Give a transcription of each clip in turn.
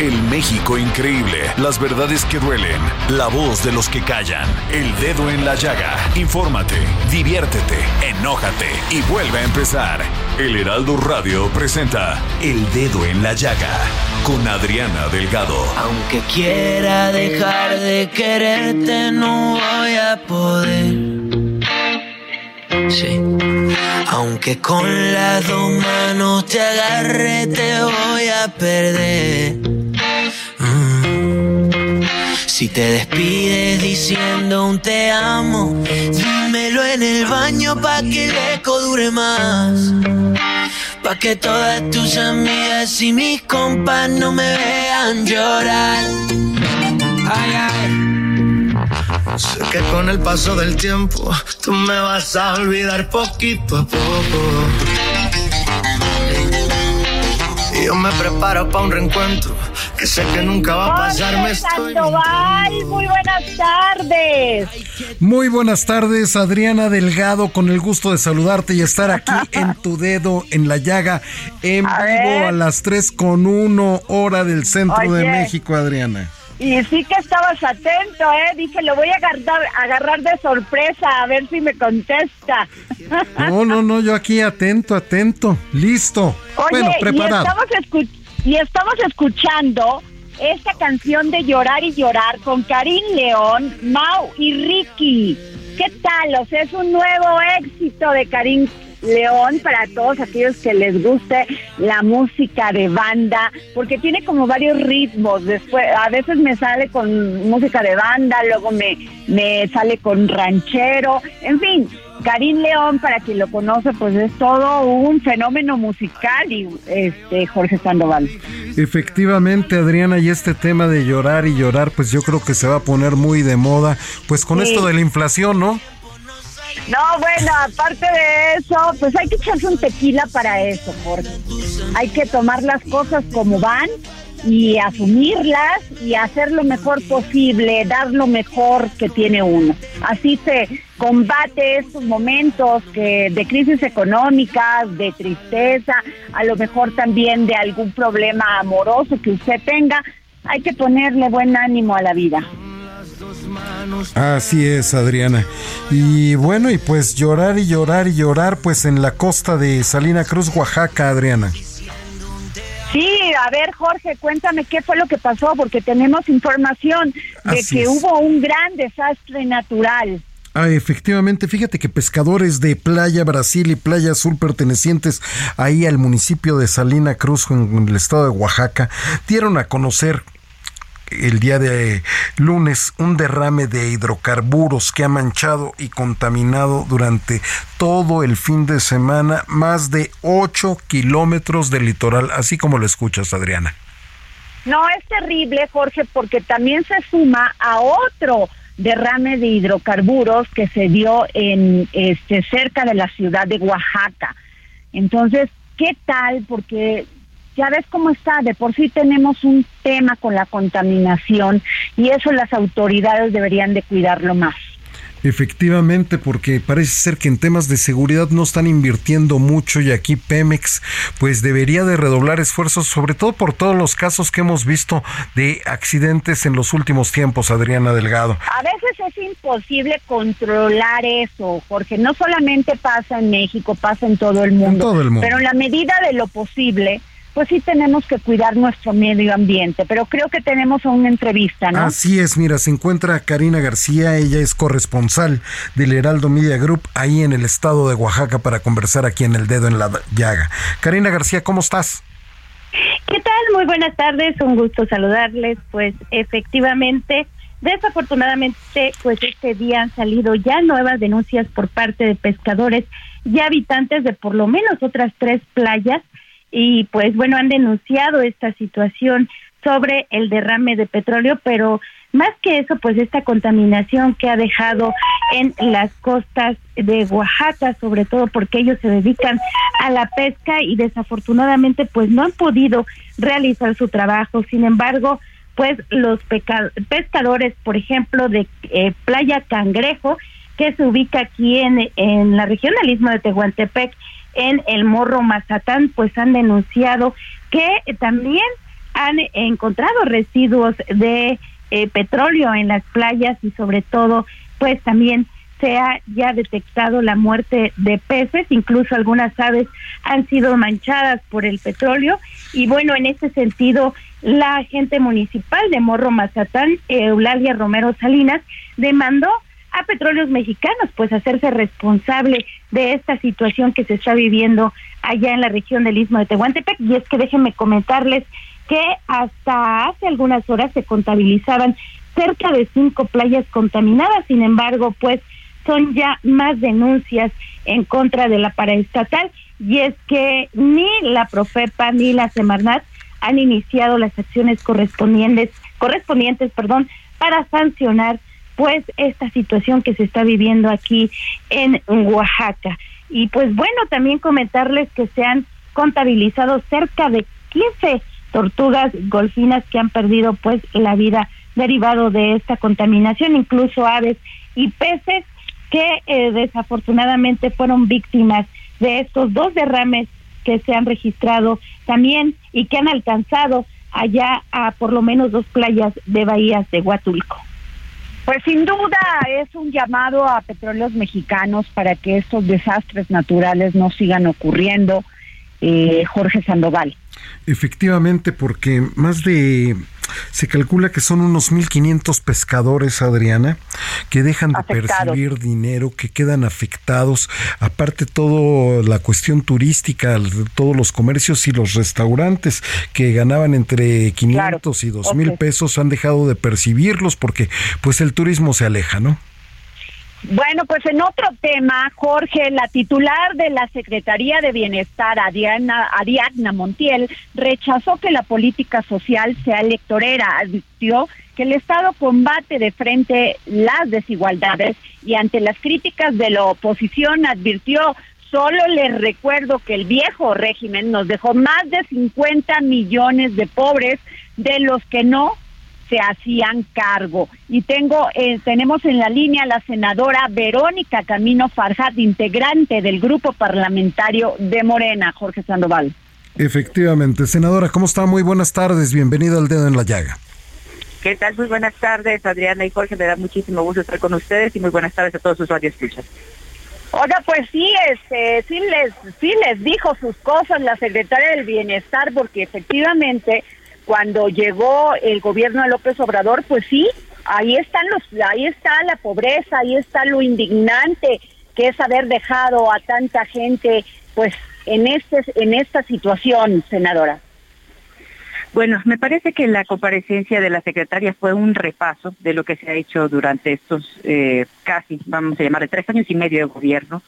El México increíble, las verdades que duelen, la voz de los que callan, el dedo en la llaga. Infórmate, diviértete, enójate y vuelve a empezar. El Heraldo Radio presenta El Dedo en la Llaga con Adriana Delgado. Aunque quiera dejar de quererte, no voy a poder. Sí. Aunque con las dos manos te agarre, te voy a perder. Si te despides diciendo un te amo, dímelo en el baño pa' que el eco dure más. Pa' que todas tus amigas y mis compas no me vean llorar. Ay, ay. Sé que con el paso del tiempo tú me vas a olvidar poquito a poco. Y yo me preparo para un reencuentro que sé que nunca va a pasar. Me estoy Sandoval, muy buenas tardes. Muy buenas tardes, Adriana Delgado, con el gusto de saludarte y estar aquí en tu dedo en la llaga, en A vivo ver. a las 3 con 1 hora del centro de. México, Adriana. Y sí que estabas atento, ¿eh? Dije, lo voy a agarrar, agarrar de sorpresa, a ver si me contesta. No, no, no, yo aquí atento, atento, listo. Oye, bueno, y preparado. estamos, escu- y estamos escuchando esta canción de Llorar y Llorar con Karim León, Mau y Ricky. ¿Qué tal? O sea, es un nuevo éxito de Karim León para todos aquellos que les guste la música de banda, porque tiene como varios ritmos. Después, a veces me sale con música de banda, luego me, me sale con ranchero, en fin. Karim León, para quien lo conoce, pues es todo un fenómeno musical y este Jorge Sandoval. Efectivamente, Adriana, y este tema de llorar y llorar, pues yo creo que se va a poner muy de moda, pues con Sí. esto de la inflación, ¿no? No, bueno, aparte de eso, pues hay que echarse un tequila para eso, Jorge. Hay que tomar las cosas como van y asumirlas y hacer lo mejor posible, dar lo mejor que tiene uno. Así se combate estos momentos que de crisis económicas, de tristeza, a lo mejor también de algún problema amoroso que usted tenga. Hay que ponerle buen ánimo a la vida. Así es, Adriana. Y bueno, y pues llorar y llorar y llorar, pues en la costa de Salina Cruz, Oaxaca, Adriana. Sí, a ver, Jorge, cuéntame qué fue lo que pasó, porque tenemos información de Así que es. hubo un gran desastre natural. Ah, efectivamente, fíjate que pescadores de Playa Brasil y Playa Azul pertenecientes ahí al municipio de Salina Cruz en el estado de Oaxaca dieron a conocer el día de lunes un derrame de hidrocarburos que ha manchado y contaminado durante todo el fin de semana más de 8 kilómetros de litoral, así como lo escuchas, Adriana. No, es terrible, Jorge, porque también se suma a otro derrame de hidrocarburos que se dio en este cerca de la ciudad de Oaxaca. Entonces, ¿qué tal? Porque ya ves cómo está, de por sí tenemos un tema con la contaminación y eso las autoridades deberían de cuidarlo más. Efectivamente, porque parece ser que en temas de seguridad no están invirtiendo mucho y aquí Pemex pues debería de redoblar esfuerzos, sobre todo por todos los casos que hemos visto de accidentes en los últimos tiempos, Adriana Delgado. A veces es imposible controlar eso, porque no solamente pasa en México, pasa en todo el mundo. En todo el mundo. Pero en la medida de lo posible, pues sí tenemos que cuidar nuestro medio ambiente, pero creo que tenemos una entrevista, ¿no? Así es, mira, se encuentra Karina García, ella es corresponsal del Heraldo Media Group ahí en el estado de Oaxaca para conversar aquí en El Dedo en la Llaga. Karina García, ¿cómo estás? ¿Qué tal? Muy buenas tardes, un gusto saludarles. Pues efectivamente, desafortunadamente, pues este día han salido ya nuevas denuncias por parte de pescadores y habitantes de por lo menos otras tres playas y pues bueno, han denunciado esta situación sobre el derrame de petróleo, pero más que eso, pues esta contaminación que ha dejado en las costas de Oaxaca, sobre todo porque ellos se dedican a la pesca y desafortunadamente pues no han podido realizar su trabajo. Sin embargo, pues los pescadores, por ejemplo, de eh, Playa Cangrejo, que se ubica aquí en, en la región del Istmo de Tehuantepec, en el Morro Mazatán, pues han denunciado que también han encontrado residuos de eh, petróleo en las playas y sobre todo, pues también se ha ya detectado la muerte de peces, incluso algunas aves han sido manchadas por el petróleo. Y bueno, en ese sentido, la agente municipal de Morro Mazatán, Eulalia Romero Salinas, demandó a Petróleos Mexicanos, pues hacerse responsable de esta situación que se está viviendo allá en la región del Istmo de Tehuantepec. Y es que déjenme comentarles que hasta hace algunas horas se contabilizaban cerca de cinco playas contaminadas, sin embargo, pues son ya más denuncias en contra de la paraestatal y es que ni la Profepa ni la Semarnat han iniciado las acciones correspondientes, correspondientes, perdón, para sancionar pues esta situación que se está viviendo aquí en Oaxaca. Y pues bueno, también comentarles que se han contabilizado cerca de 15 tortugas golfinas que han perdido pues la vida derivado de esta contaminación, incluso aves y peces que eh, desafortunadamente fueron víctimas de estos dos derrames que se han registrado también y que han alcanzado allá a por lo menos dos playas de bahías de Huatulco. Pues sin duda es un llamado a petróleos mexicanos para que estos desastres naturales no sigan ocurriendo. Eh, Jorge Sandoval. Efectivamente, porque más de se calcula que son unos 1.500 pescadores, Adriana, que dejan de percibir dinero, que quedan afectados. Aparte, toda la cuestión turística, todos los comercios y los restaurantes que ganaban entre 500 y 2.000 mil pesos han dejado de percibirlos porque pues el turismo se aleja, ¿no? Bueno, pues en otro tema, Jorge, la titular de la Secretaría de Bienestar, Ariana, Ariadna Montiel, rechazó que la política social sea electorera. Advirtió que el Estado combate de frente las desigualdades y ante las críticas de la oposición advirtió Solo les recuerdo que el viejo régimen nos dejó más de 50 millones de pobres, de los que no se hacían cargo. Y tengo, eh, tenemos en la línea a la senadora Verónica Camino Farjat, integrante del grupo parlamentario de Morena, Jorge Sandoval. Efectivamente, senadora, ¿cómo está? Muy buenas tardes, bienvenida al dedo en la llaga. ¿Qué tal? Muy buenas tardes, Adriana y Jorge, me da muchísimo gusto estar con ustedes y muy buenas tardes a todos sus radioescuchas. Oiga, pues sí, este, sí les, sí les dijo sus cosas la secretaria del Bienestar, porque efectivamente cuando llegó el gobierno de López Obrador, pues sí, ahí están los, ahí está la pobreza, ahí está lo indignante que es haber dejado a tanta gente, pues en este, en esta situación, senadora. Bueno, me parece que la comparecencia de la secretaria fue un repaso de lo que se ha hecho durante estos eh, casi, vamos a llamar, tres años y medio de gobierno.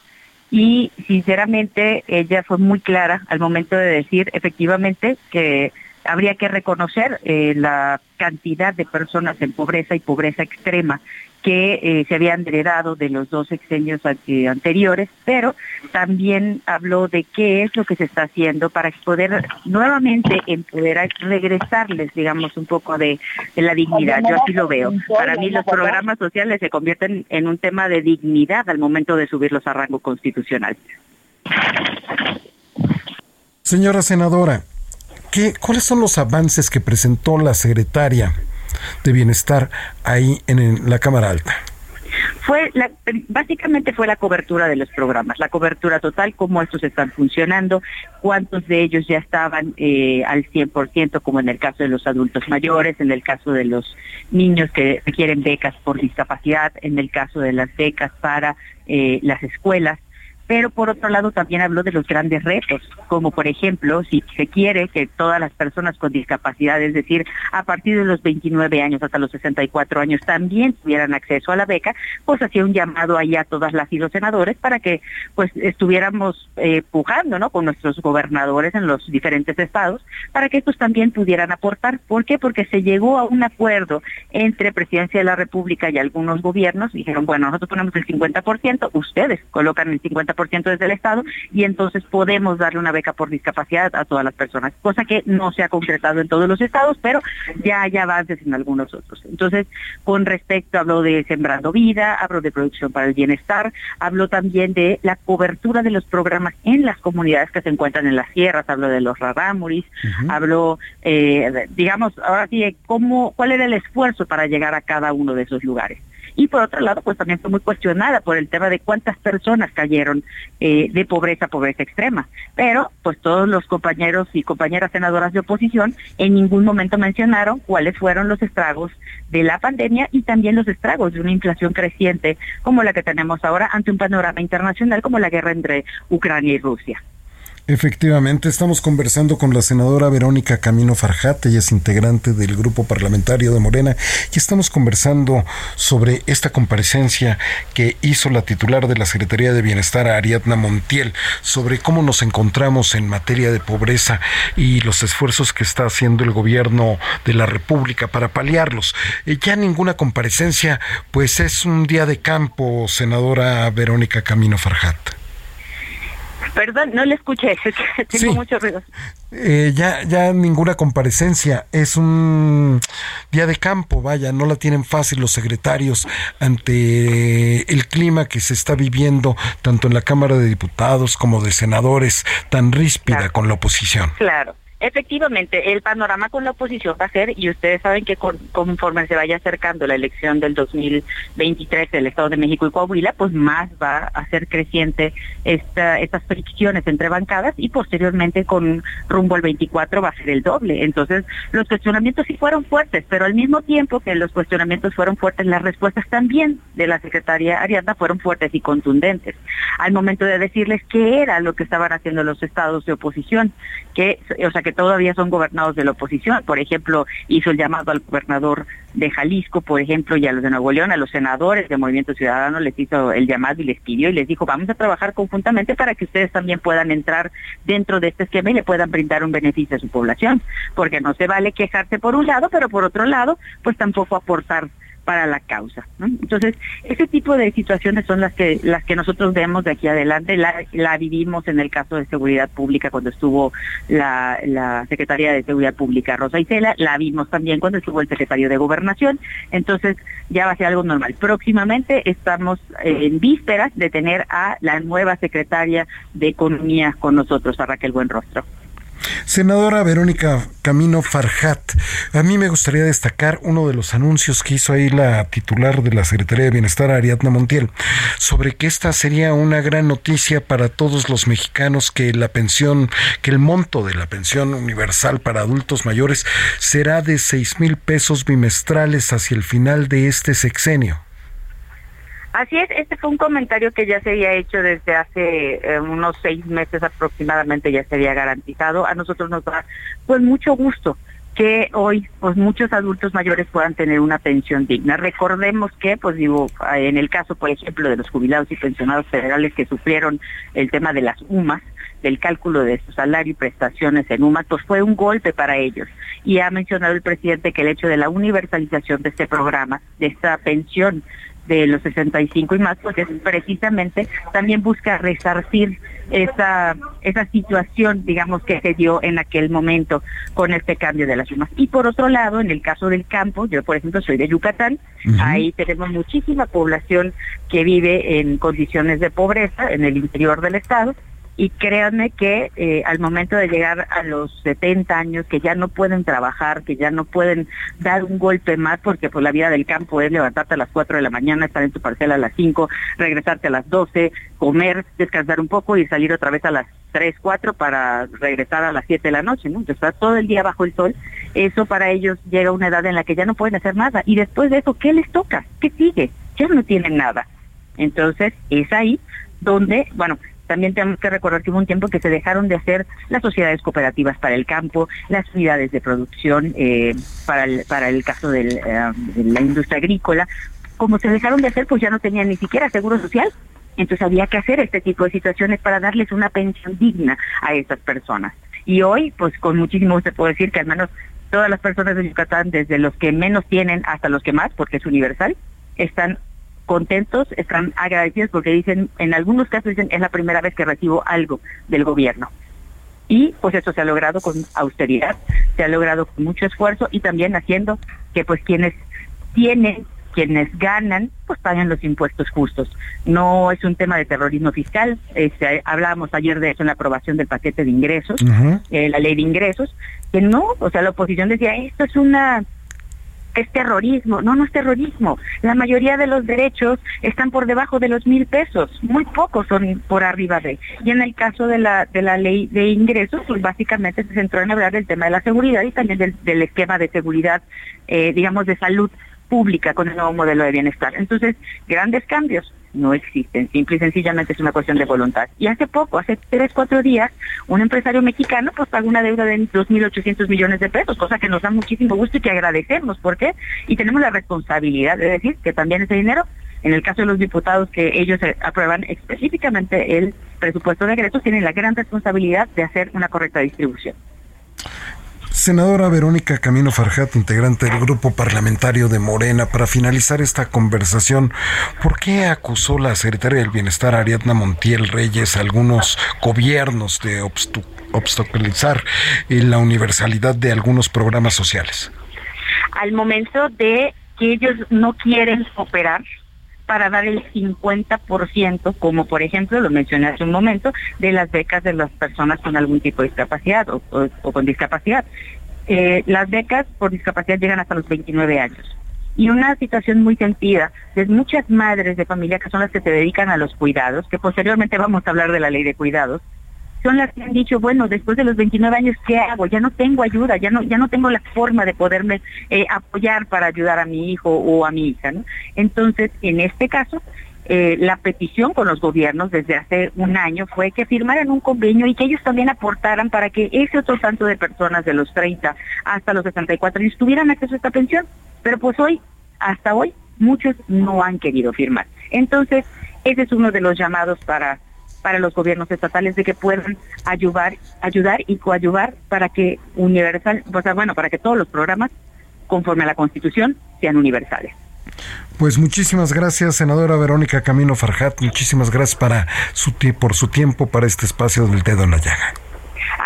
Y sinceramente ella fue muy clara al momento de decir efectivamente que habría que reconocer eh, la cantidad de personas en pobreza y pobreza extrema que eh, se habían heredado de los dos sexenios anteriores, pero también habló de qué es lo que se está haciendo para poder nuevamente empoderar, regresarles, digamos, un poco de, la dignidad. Yo así lo veo. Para mí los programas sociales se convierten en un tema de dignidad al momento de subirlos a rango constitucional. Señora senadora, ¿qué, ¿cuáles son los avances que presentó la secretaria de Bienestar ahí en la Cámara Alta? Fue la, básicamente fue la cobertura de los programas, la cobertura total, cómo estos están funcionando, cuántos de ellos ya estaban eh, al 100%, como en el caso de los adultos mayores, en el caso de los niños que requieren becas por discapacidad, en el caso de las becas para eh, las escuelas pero por otro lado también habló de los grandes retos, como por ejemplo, si se quiere que todas las personas con discapacidad, es decir, a partir de los 29 años hasta los 64 años, también tuvieran acceso a la beca, pues hacía un llamado ahí a todas las y los senadores para que pues estuviéramos eh, pujando, ¿no? Con nuestros gobernadores en los diferentes estados, para que estos también pudieran aportar. ¿Por qué? Porque se llegó a un acuerdo entre Presidencia de la República y algunos gobiernos, dijeron, bueno, nosotros ponemos el 50%, ustedes colocan el 50% desde el Estado y entonces podemos darle una beca por discapacidad a todas las personas, cosa que no se ha concretado en todos los estados, pero ya hay avances en algunos otros. Entonces, con respecto, hablo de Sembrando Vida, hablo de Producción para el Bienestar, hablo también de la cobertura de los programas en las comunidades que se encuentran en las sierras, hablo de los rarámuris, hablo, eh, digamos, ahora sí, cómo, cuál era el esfuerzo para llegar a cada uno de esos lugares y por otro lado pues también fue muy cuestionada por el tema de cuántas personas cayeron eh, de pobreza a pobreza extrema. Pero pues todos los compañeros y compañeras senadoras de oposición en ningún momento mencionaron cuáles fueron los estragos de la pandemia y también los estragos de una inflación creciente como la que tenemos ahora ante un panorama internacional como la guerra entre Ucrania y Rusia. Efectivamente, estamos conversando con la senadora Verónica Camino Farjat, ella es integrante del grupo parlamentario de Morena, y estamos conversando sobre esta comparecencia que hizo la titular de la Secretaría de Bienestar, Ariadna Montiel, sobre cómo nos encontramos en materia de pobreza y los esfuerzos que está haciendo el gobierno de la República para paliarlos. Eh, ya ninguna comparecencia, pues es un día de campo, senadora Verónica Camino Farjat. Perdón, no le escuché, tengo mucho ruido. Eh, ya, ya ninguna comparecencia, es un día de campo, vaya, no la tienen fácil los secretarios ante el clima que se está viviendo tanto en la Cámara de Diputados como de senadores, tan ríspida con la oposición. Claro. Efectivamente, el panorama con la oposición va a ser, y ustedes saben que conforme se vaya acercando la elección del 2023 del Estado de México y Coahuila, pues más va a ser creciente esta, estas fricciones entre bancadas y posteriormente con rumbo al 24 va a ser el doble. Entonces, los cuestionamientos sí fueron fuertes, pero al mismo tiempo que los cuestionamientos fueron fuertes, las respuestas también de la secretaria Ariadna fueron fuertes y contundentes. Al momento de decirles qué era lo que estaban haciendo los estados de oposición, que, o sea, que todavía son gobernados de la oposición. Por ejemplo, hizo el llamado al gobernador de Jalisco, por ejemplo, y a los de Nuevo León, a los senadores de Movimiento Ciudadano, les hizo el llamado y les pidió y les dijo, vamos a trabajar conjuntamente para que ustedes también puedan entrar dentro de este esquema y le puedan brindar un beneficio a su población, porque no se vale quejarse por un lado, pero por otro lado, pues tampoco aportar para la causa. Entonces, ese tipo de situaciones son las que las que nosotros vemos de aquí adelante. La, vivimos en el caso de seguridad pública cuando estuvo la, la Secretaría de Seguridad Pública, Rosa Isela, la vimos también cuando estuvo el secretario de Gobernación. Entonces, ya va a ser algo normal. Próximamente estamos en vísperas de tener a la nueva secretaria de Economía con nosotros, a Raquel Buenrostro. Senadora Verónica Camino Farjat, a mí me gustaría destacar uno de los anuncios que hizo ahí la titular de la Secretaría de Bienestar, Ariadna Montiel, sobre que esta sería una gran noticia para todos los mexicanos que la pensión, que el monto de la pensión universal para adultos mayores será de seis mil pesos bimestrales hacia el final de este sexenio. Así es, este fue un comentario que ya se había hecho desde hace eh, unos seis meses aproximadamente, ya se había garantizado. A nosotros nos da pues mucho gusto que hoy pues muchos adultos mayores puedan tener una pensión digna. Recordemos que pues digo en el caso por ejemplo de los jubilados y pensionados federales que sufrieron el tema de las UMAS, del cálculo de su salario y prestaciones en UMA, pues fue un golpe para ellos. Y ha mencionado el presidente que el hecho de la universalización de este programa, de esta pensión de los 65 y más, pues es precisamente también busca resarcir esa, esa situación, digamos, que se dio en aquel momento con este cambio de las sumas. Y por otro lado, en el caso del campo, yo por ejemplo soy de Yucatán, ahí tenemos muchísima población que vive en condiciones de pobreza en el interior del estado, y créanme que eh, al momento de llegar a los 70 años, que ya no pueden trabajar, que ya no pueden dar un golpe más, porque pues la vida del campo es levantarte a las 4 de la mañana, estar en tu parcela a las 5, regresarte a las 12, comer, descansar un poco y salir otra vez a las 3, 4 para regresar a las 7 de la noche, ¿no? Entonces, estar todo el día bajo el sol, eso para ellos llega a una edad en la que ya no pueden hacer nada. Y después de eso, ¿qué les toca? ¿Qué sigue? Ya no tienen nada. Entonces, es ahí donde, bueno, también tenemos que recordar que hubo un tiempo que se dejaron de hacer las sociedades cooperativas para el campo, las unidades de producción eh, para, el, caso eh, de la industria agrícola. Como se dejaron de hacer, pues ya no tenían ni siquiera seguro social. Entonces había que hacer este tipo de situaciones para darles una pensión digna a esas personas. Y hoy, pues con muchísimo se puede decir que al menos todas las personas de Yucatán, desde los que menos tienen hasta los que más, porque es universal, están contentos, están agradecidos porque dicen, en algunos casos dicen, es la primera vez que recibo algo del gobierno. Y pues eso se ha logrado con austeridad, se ha logrado con mucho esfuerzo y también haciendo que pues quienes tienen, quienes ganan, pues paguen los impuestos justos. No es un tema de terrorismo fiscal, este, hablábamos ayer de eso en la aprobación del paquete de ingresos, eh, la ley de ingresos, que no, o sea, la oposición decía, esto es una es terrorismo. No, no es terrorismo. La mayoría de los derechos están por debajo de los mil pesos. Muy pocos son por arriba de. Y en el caso de la, de la ley de ingresos, pues básicamente se centró en hablar del tema de la seguridad y también del, esquema de seguridad, eh, digamos, de salud pública con el nuevo modelo de bienestar. Entonces, grandes cambios no existen, simple y sencillamente es una cuestión de voluntad. Y hace poco, hace tres, cuatro días, un empresario mexicano pues pagó una deuda de 2.800 millones de pesos, cosa que nos da muchísimo gusto y que agradecemos. ¿Por qué? Y tenemos la responsabilidad de decir que también ese dinero, en el caso de los diputados que ellos aprueban específicamente el presupuesto de egresos, tienen la gran responsabilidad de hacer una correcta distribución. Senadora Verónica Camino Farjat, integrante del grupo parlamentario de Morena, para finalizar esta conversación, ¿por qué acusó la secretaria del Bienestar Ariadna Montiel Reyes a algunos gobiernos de obstaculizar la universalidad de algunos programas sociales? Al momento de que ellos no quieren operar para dar el 50%, como por ejemplo, lo mencioné hace un momento, de las becas de las personas con algún tipo de discapacidad o, con discapacidad. Eh, las becas por discapacidad llegan hasta los 29 años. Y una situación muy sentida de muchas madres de familia que son las que se dedican a los cuidados, que posteriormente vamos a hablar de la ley de cuidados, son las que han dicho, bueno, después de los 29 años, ¿qué hago? Ya no tengo ayuda, ya no, ya no tengo la forma de poderme eh, apoyar para ayudar a mi hijo o a mi hija. ¿no? Entonces, en este caso, eh, la petición con los gobiernos desde hace un año fue que firmaran un convenio y que ellos también aportaran para que ese otro tanto de personas de los 30 hasta los 64 años tuvieran acceso a esta pensión. Pero pues hoy, hasta hoy, muchos no han querido firmar. Entonces, ese es uno de los llamados para para los gobiernos estatales de que puedan ayudar, ayudar y coayudar para que universal, o sea, bueno, para que todos los programas conforme a la Constitución sean universales. Pues muchísimas gracias, senadora Verónica Camino Farjat. Muchísimas gracias para su, por su tiempo para este espacio del dedo en la llaga.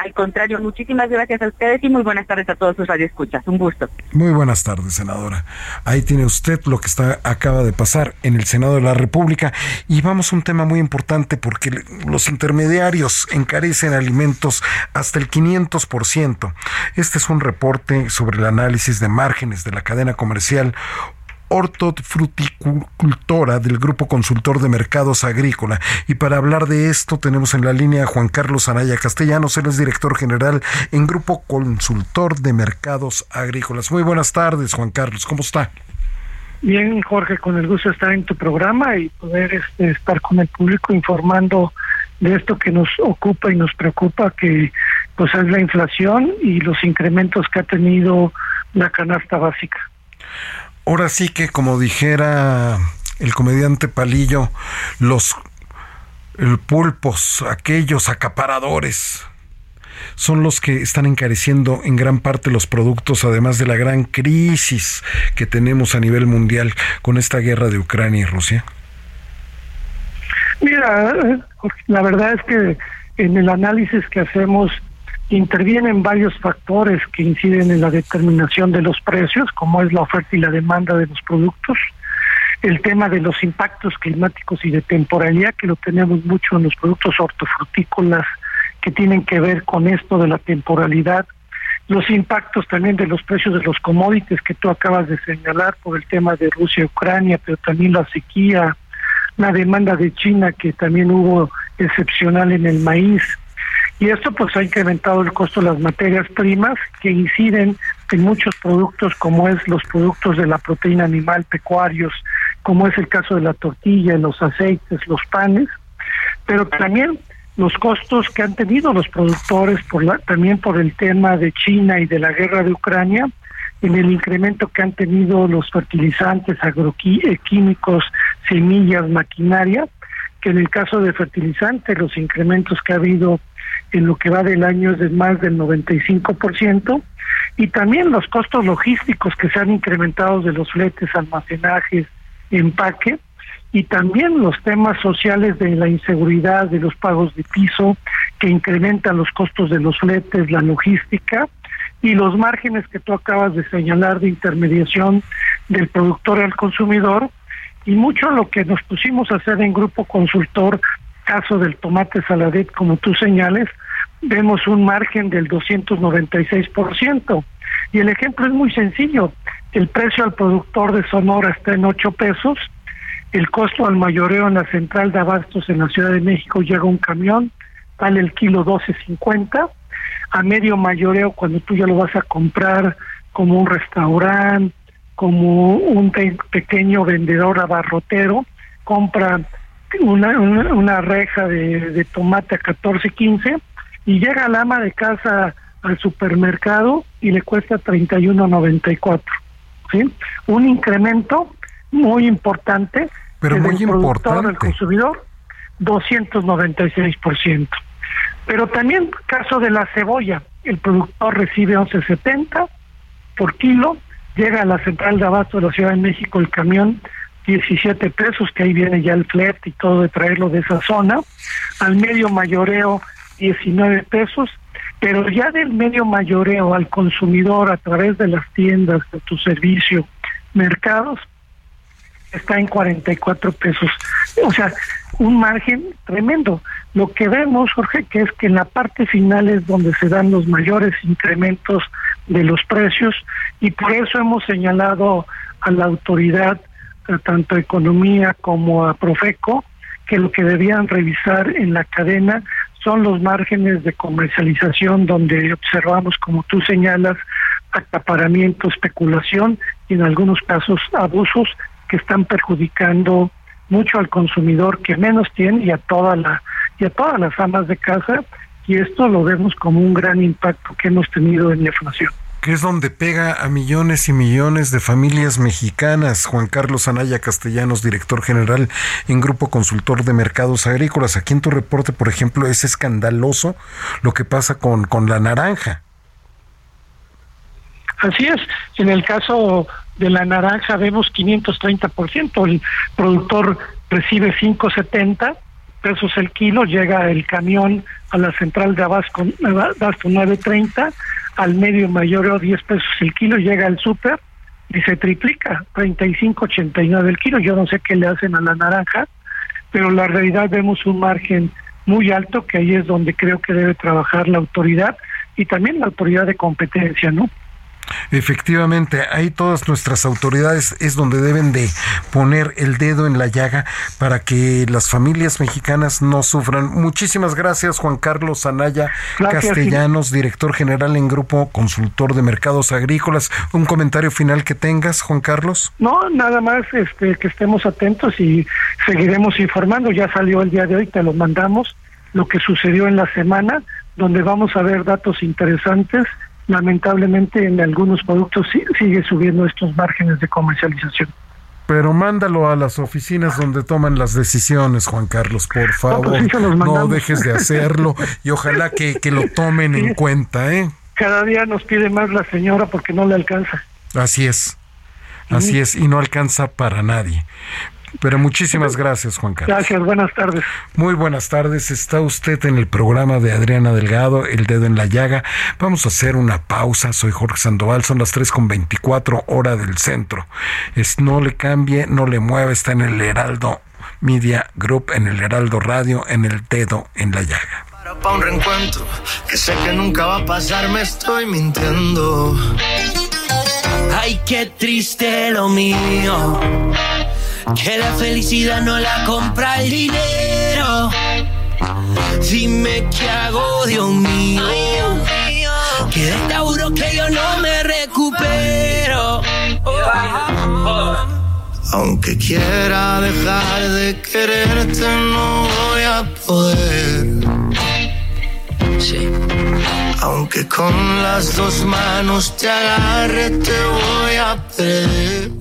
Al contrario, muchísimas gracias a ustedes y muy buenas tardes a todos sus radioescuchas. Un gusto. Muy buenas tardes, senadora. Ahí tiene usted lo que está acaba de pasar en el Senado de la República y vamos a un tema muy importante porque los intermediarios encarecen alimentos hasta el 500%. Este es un reporte sobre el análisis de márgenes de la cadena comercial hortofruticultora del Grupo Consultor de Mercados Agrícola. Y para hablar de esto tenemos en la línea a Juan Carlos Anaya Castellanos, él es director general en Grupo Consultor de Mercados Agrícolas. Muy buenas tardes, Juan Carlos, ¿cómo está? Bien, Jorge, con el gusto estar en tu programa y poder este, estar con el público informando de esto que nos ocupa y nos preocupa, que pues es la inflación y los incrementos que ha tenido la canasta básica. Ahora sí que, como dijera el comediante Palillo, los el pulpos, aquellos acaparadores, son los que están encareciendo en gran parte los productos, además de la gran crisis que tenemos a nivel mundial con esta guerra de Ucrania y Rusia? Mira, la verdad es que en el análisis que hacemos intervienen varios factores que inciden en la determinación de los precios, como es la oferta y la demanda de los productos, el tema de los impactos climáticos y de temporalidad, que lo tenemos mucho en los productos hortofrutícolas que tienen que ver con esto de la temporalidad, los impactos también de los precios de los commodities que tú acabas de señalar por el tema de Rusia y Ucrania, pero también la sequía, la demanda de China que también hubo excepcional en el maíz. Y esto pues ha incrementado el costo de las materias primas que inciden en muchos productos como es los productos de la proteína animal pecuarios, como es el caso de la tortilla, los aceites, los panes, pero también los costos que han tenido los productores también por el tema de China y de la guerra de Ucrania, en el incremento que han tenido los fertilizantes, agroquímicos, semillas, maquinaria, que en el caso de fertilizantes los incrementos que ha habido en lo que va del año es de más del 95%, y también los costos logísticos que se han incrementado de los fletes, almacenajes, empaque, y también los temas sociales de la inseguridad, de los pagos de piso, que incrementan los costos de los fletes, la logística, y los márgenes que tú acabas de señalar de intermediación del productor al consumidor, y mucho lo que nos pusimos a hacer en grupo consultor, caso del tomate saladet, como tú señales, vemos un margen del 296%. Y el ejemplo es muy sencillo. El precio al productor de Sonora está en 8 pesos. El costo al mayoreo en la central de abastos en la Ciudad de México llega un camión, vale el kilo 12.50. A medio mayoreo, cuando tú ya lo vas a comprar como un restaurante, como un pequeño vendedor abarrotero, compra una, una, reja de, de tomate a 14.15 y llega al ama de casa al supermercado y le cuesta 31.94. ¿sí? Un incremento muy importante pero muy del productor al consumidor 296%. Pero también caso de la cebolla, el productor recibe 11.70 por kilo, llega a la central de abasto de la Ciudad de México el camión 17 pesos, que ahí viene ya el flet y todo de traerlo de esa zona, al medio mayoreo 19 pesos, pero ya del medio mayoreo al consumidor a través de las tiendas de tu servicio, mercados, está en 44 pesos. O sea, un margen tremendo. Lo que vemos, Jorge, que es que en la parte final es donde se dan los mayores incrementos de los precios y por eso hemos señalado a la autoridad, tanto Economía como a Profeco, que lo que debían revisar en la cadena son los márgenes de comercialización donde observamos, como tú señalas, acaparamiento, especulación y en algunos casos abusos que están perjudicando mucho al consumidor que menos tiene y a toda la y a todas las amas de casa y esto lo vemos como un gran impacto que hemos tenido en la inflación que es donde pega a millones y millones de familias mexicanas. Juan Carlos Anaya Castellanos, director general en Grupo Consultor de Mercados Agrícolas. Aquí en tu reporte, por ejemplo, es escandaloso lo que pasa con, con la naranja. Así es. En el caso de la naranja vemos 530%. El productor recibe 570 pesos el kilo, llega el camión a la central de Abasto, Abasto 930 al medio mayor 10 pesos el kilo, llega al súper y se triplica, 35.89 el kilo. Yo no sé qué le hacen a la naranja, pero la realidad vemos un margen muy alto que ahí es donde creo que debe trabajar la autoridad y también la autoridad de competencia, ¿no? Efectivamente, ahí todas nuestras autoridades es donde deben de poner el dedo en la llaga para que las familias mexicanas no sufran. Muchísimas gracias, Juan Carlos Anaya Castellanos, director general en Grupo Consultor de Mercados Agrícolas. ¿Un comentario final que tengas, Juan Carlos? No, nada más este, que estemos atentos y seguiremos informando. Ya salió el día de hoy, te lo mandamos, lo que sucedió en la semana, donde vamos a ver datos interesantes lamentablemente en algunos productos sigue subiendo estos márgenes de comercialización. Pero mándalo a las oficinas donde toman las decisiones, Juan Carlos, por pues favor. No, dejes de hacerlo y ojalá que, que lo tomen en cuenta, ¿eh? Cada día nos pide más la señora porque no le alcanza. Así es. Así es, y no alcanza para nadie. Pero muchísimas gracias, Juan Carlos. Gracias, buenas tardes. Muy buenas tardes. Está usted en el programa de Adriana Delgado, El Dedo en la Llaga. Vamos a hacer una pausa. Soy Jorge Sandoval, son las 3 con 24 hora del centro. Es, no le cambie, no le mueva, está en el Heraldo Media Group, en el Heraldo Radio, en El Dedo en la Llaga. Para un reencuentro que sé que nunca va a pasar, me estoy mintiendo. Ay, qué triste lo mío que la felicidad no la compra el dinero. Dime qué hago, Dios mío. Que tauro que yo no me recupero. Aunque quiera dejar de quererte, no voy a poder. Sí. Aunque con las dos manos te agarre, te voy a perder.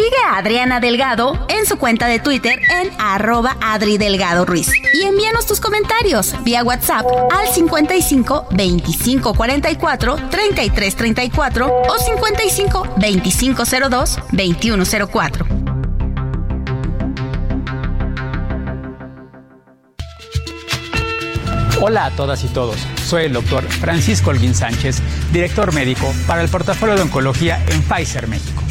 Sigue a Adriana Delgado en su cuenta de Twitter en arroba Adri Delgado Ruiz. Y envíanos tus comentarios vía WhatsApp al 55 25 44 33 34 o 55 25 02 21 04. Hola a todas y todos, soy el doctor Francisco Olguín Sánchez, director médico para el portafolio de oncología en Pfizer México.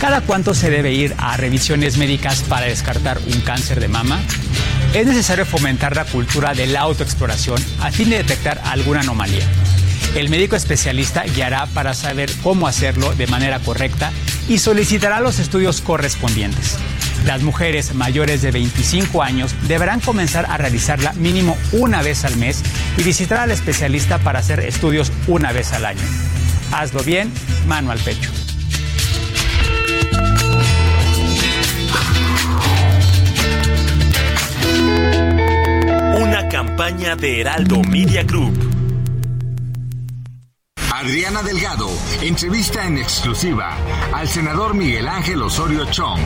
¿Cada cuánto se debe ir a revisiones médicas para descartar un cáncer de mama? Es necesario fomentar la cultura de la autoexploración a fin de detectar alguna anomalía. El médico especialista guiará para saber cómo hacerlo de manera correcta y solicitará los estudios correspondientes. Las mujeres mayores de 25 años deberán comenzar a realizarla mínimo una vez al mes y visitar al especialista para hacer estudios una vez al año. Hazlo bien, mano al pecho. Campaña de Heraldo Media Group. Adriana Delgado entrevista en exclusiva al senador Miguel Ángel Osorio Chong,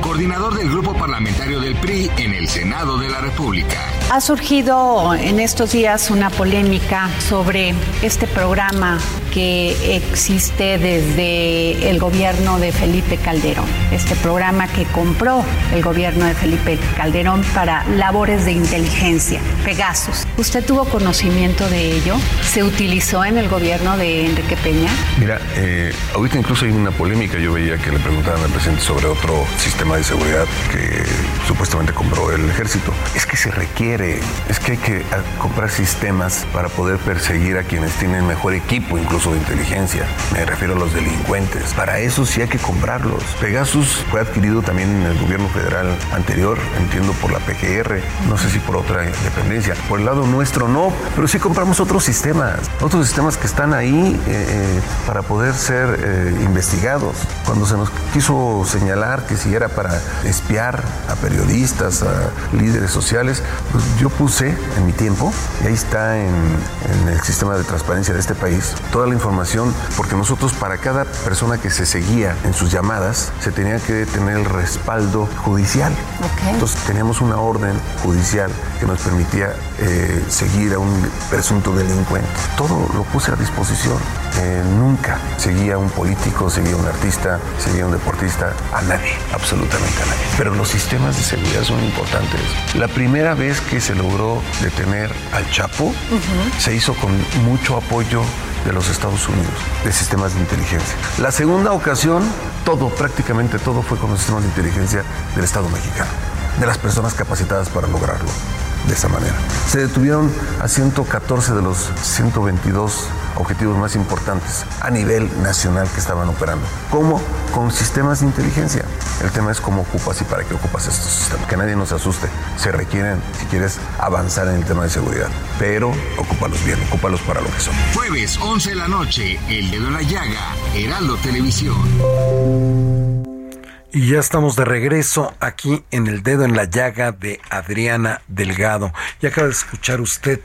coordinador del grupo parlamentario del PRI en el Senado de la República. Ha surgido en estos días una polémica sobre este programa que existe desde el gobierno de Felipe Calderón, este programa que compró el gobierno de Felipe Calderón para labores de inteligencia, Pegasus. ¿Usted tuvo conocimiento de ello? ¿Se utilizó en el gobierno de Enrique Peña? Mira, eh, ahorita incluso hay una polémica. Yo veía que le preguntaban al presidente sobre otro sistema de seguridad que supuestamente compró el ejército. Es que se requiere, es que hay que comprar sistemas para poder perseguir a quienes tienen mejor equipo, incluso de inteligencia, me refiero a los delincuentes. Para eso sí hay que comprarlos. Pegasus fue adquirido también en el gobierno federal anterior, entiendo por la PGR, no sé si por otra dependencia. Por el lado nuestro no, pero sí compramos otros sistemas, otros sistemas que están ahí eh, eh, para poder ser eh, investigados. Cuando se nos quiso señalar que si era para espiar a periodistas, a líderes sociales, pues yo puse en mi tiempo, y ahí está en, en el sistema de transparencia de este país, toda la información, porque nosotros para cada persona que se seguía en sus llamadas, se tenía que tener el respaldo judicial. Entonces teníamos una orden judicial que nos permitía eh, seguir a un presunto delincuente. Todo lo puse a disposición. Eh, nunca seguía un político, seguía un artista, seguía un deportista, a nadie, absolutamente a nadie. Pero los sistemas de seguridad son importantes. La primera vez que se logró detener al Chapo, se hizo con mucho apoyo de los Estados Unidos, de sistemas de inteligencia. La segunda ocasión, todo, prácticamente todo fue con los sistemas de inteligencia del Estado mexicano, de las personas capacitadas para lograrlo de esa manera. Se detuvieron a 114 de los 122 objetivos más importantes a nivel nacional que estaban operando. ¿Cómo? Con sistemas de inteligencia. El tema es cómo ocupas y para qué ocupas estos sistemas. Que nadie nos asuste. Se requieren si quieres avanzar en el tema de seguridad. Pero ocúpalos bien, ocúpalos para lo que son. Jueves 11 de la noche, El Dedo en la Llaga, Heraldo Televisión. Y ya estamos de regreso aquí en el dedo en la llaga de Adriana Delgado. Y acaba de escuchar usted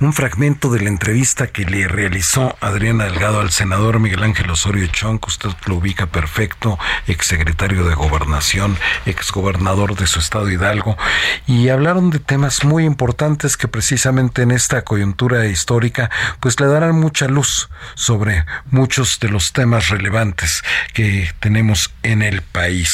un fragmento de la entrevista que le realizó Adriana Delgado al senador Miguel Ángel Osorio Chong, que usted lo ubica perfecto, exsecretario de Gobernación, exgobernador de su estado Hidalgo. Y hablaron de temas muy importantes que precisamente en esta coyuntura histórica pues le darán mucha luz sobre muchos de los temas relevantes que tenemos en el país.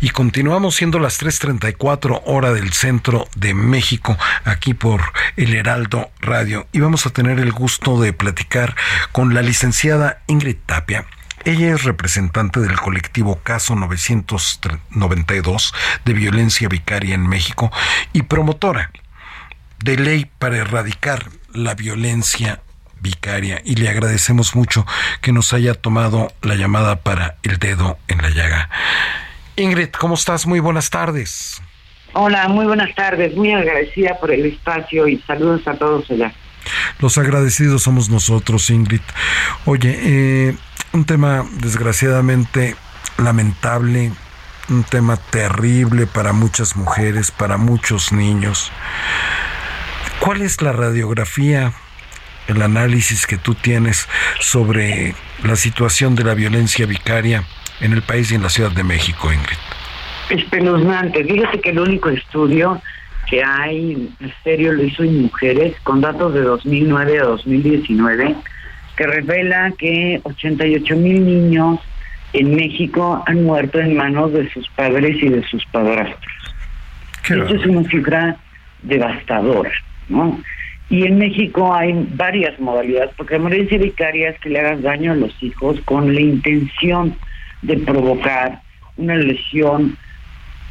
Y continuamos siendo las 3.34 hora del centro de México, aquí por el Heraldo Radio. Y vamos a tener el gusto de platicar con la licenciada Ingrid Tapia. Ella es representante del colectivo Caso 992 de violencia vicaria en México y promotora de ley para erradicar la violencia vicaria y le agradecemos mucho que nos haya tomado la llamada para el dedo en la llaga. Ingrid, ¿cómo estás? Muy buenas tardes. Hola, muy buenas tardes. Muy agradecida por el espacio y saludos a todos allá. Los agradecidos somos nosotros, Ingrid. Oye, eh, un tema desgraciadamente lamentable, un tema terrible para muchas mujeres, para muchos niños. ¿Cuál es la radiografía, el análisis que tú tienes sobre la situación de la violencia vicaria en el país y en la Ciudad de México, Ingrid? Espeluznante. Fíjate que el único estudio que hay en serio lo hizo en mujeres con datos de 2009 a 2019 que revela que 88 mil niños en México han muerto en manos de sus padres y de sus padrastros. Esto es una cifra devastadora, ¿no? Y en México hay varias modalidades, porque la violencia vicaria es que le hagas daño a los hijos con la intención de provocar una lesión